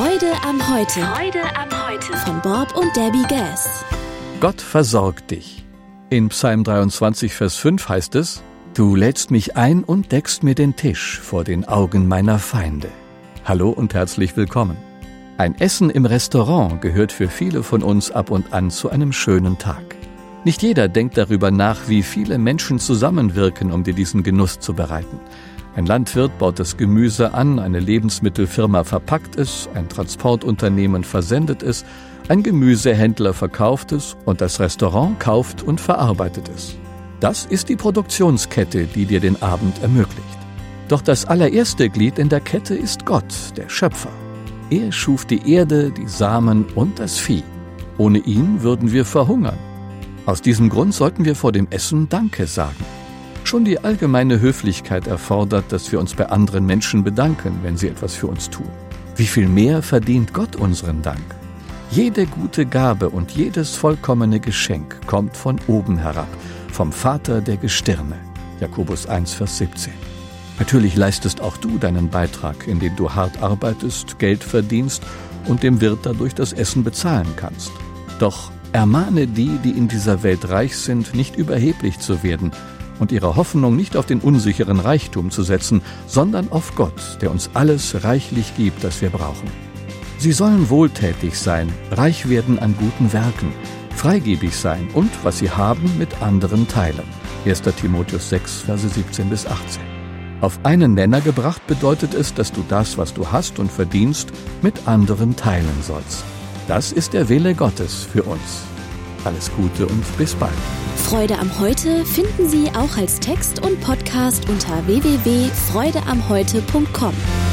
Freude am Heute. Freude am Heute. Von Bob und Debbie Gass. Gott versorgt dich. In Psalm 23, Vers 5 heißt es, Du lädst mich ein und deckst mir den Tisch vor den Augen meiner Feinde. Hallo und herzlich willkommen. Ein Essen im Restaurant gehört für viele von uns ab und an zu einem schönen Tag. Nicht jeder denkt darüber nach, wie viele Menschen zusammenwirken, um dir diesen Genuss zu bereiten. Ein Landwirt baut das Gemüse an, eine Lebensmittelfirma verpackt es, ein Transportunternehmen versendet es, ein Gemüsehändler verkauft es und das Restaurant kauft und verarbeitet es. Das ist die Produktionskette, die dir den Abend ermöglicht. Doch das allererste Glied in der Kette ist Gott, der Schöpfer. Er schuf die Erde, die Samen und das Vieh. Ohne ihn würden wir verhungern. Aus diesem Grund sollten wir vor dem Essen Danke sagen. Schon die allgemeine Höflichkeit erfordert, dass wir uns bei anderen Menschen bedanken, wenn sie etwas für uns tun. Wie viel mehr verdient Gott unseren Dank? Jede gute Gabe und jedes vollkommene Geschenk kommt von oben herab, vom Vater der Gestirne. Jakobus 1, Vers 17. Natürlich leistest auch du deinen Beitrag, indem du hart arbeitest, Geld verdienst und dem Wirt dadurch das Essen bezahlen kannst. Doch ermahne die, die in dieser Welt reich sind, nicht überheblich zu werden und ihre Hoffnung nicht auf den unsicheren Reichtum zu setzen, sondern auf Gott, der uns alles reichlich gibt, das wir brauchen. Sie sollen wohltätig sein, reich werden an guten Werken, freigebig sein und, was sie haben, mit anderen teilen. 1. Timotheus 6, Verse 17 bis 18. Auf einen Nenner gebracht bedeutet es, dass du das, was du hast und verdienst, mit anderen teilen sollst. Das ist der Wille Gottes für uns. Alles Gute und bis bald. Freude am Heute finden Sie auch als Text und Podcast unter www.freudeamheute.com.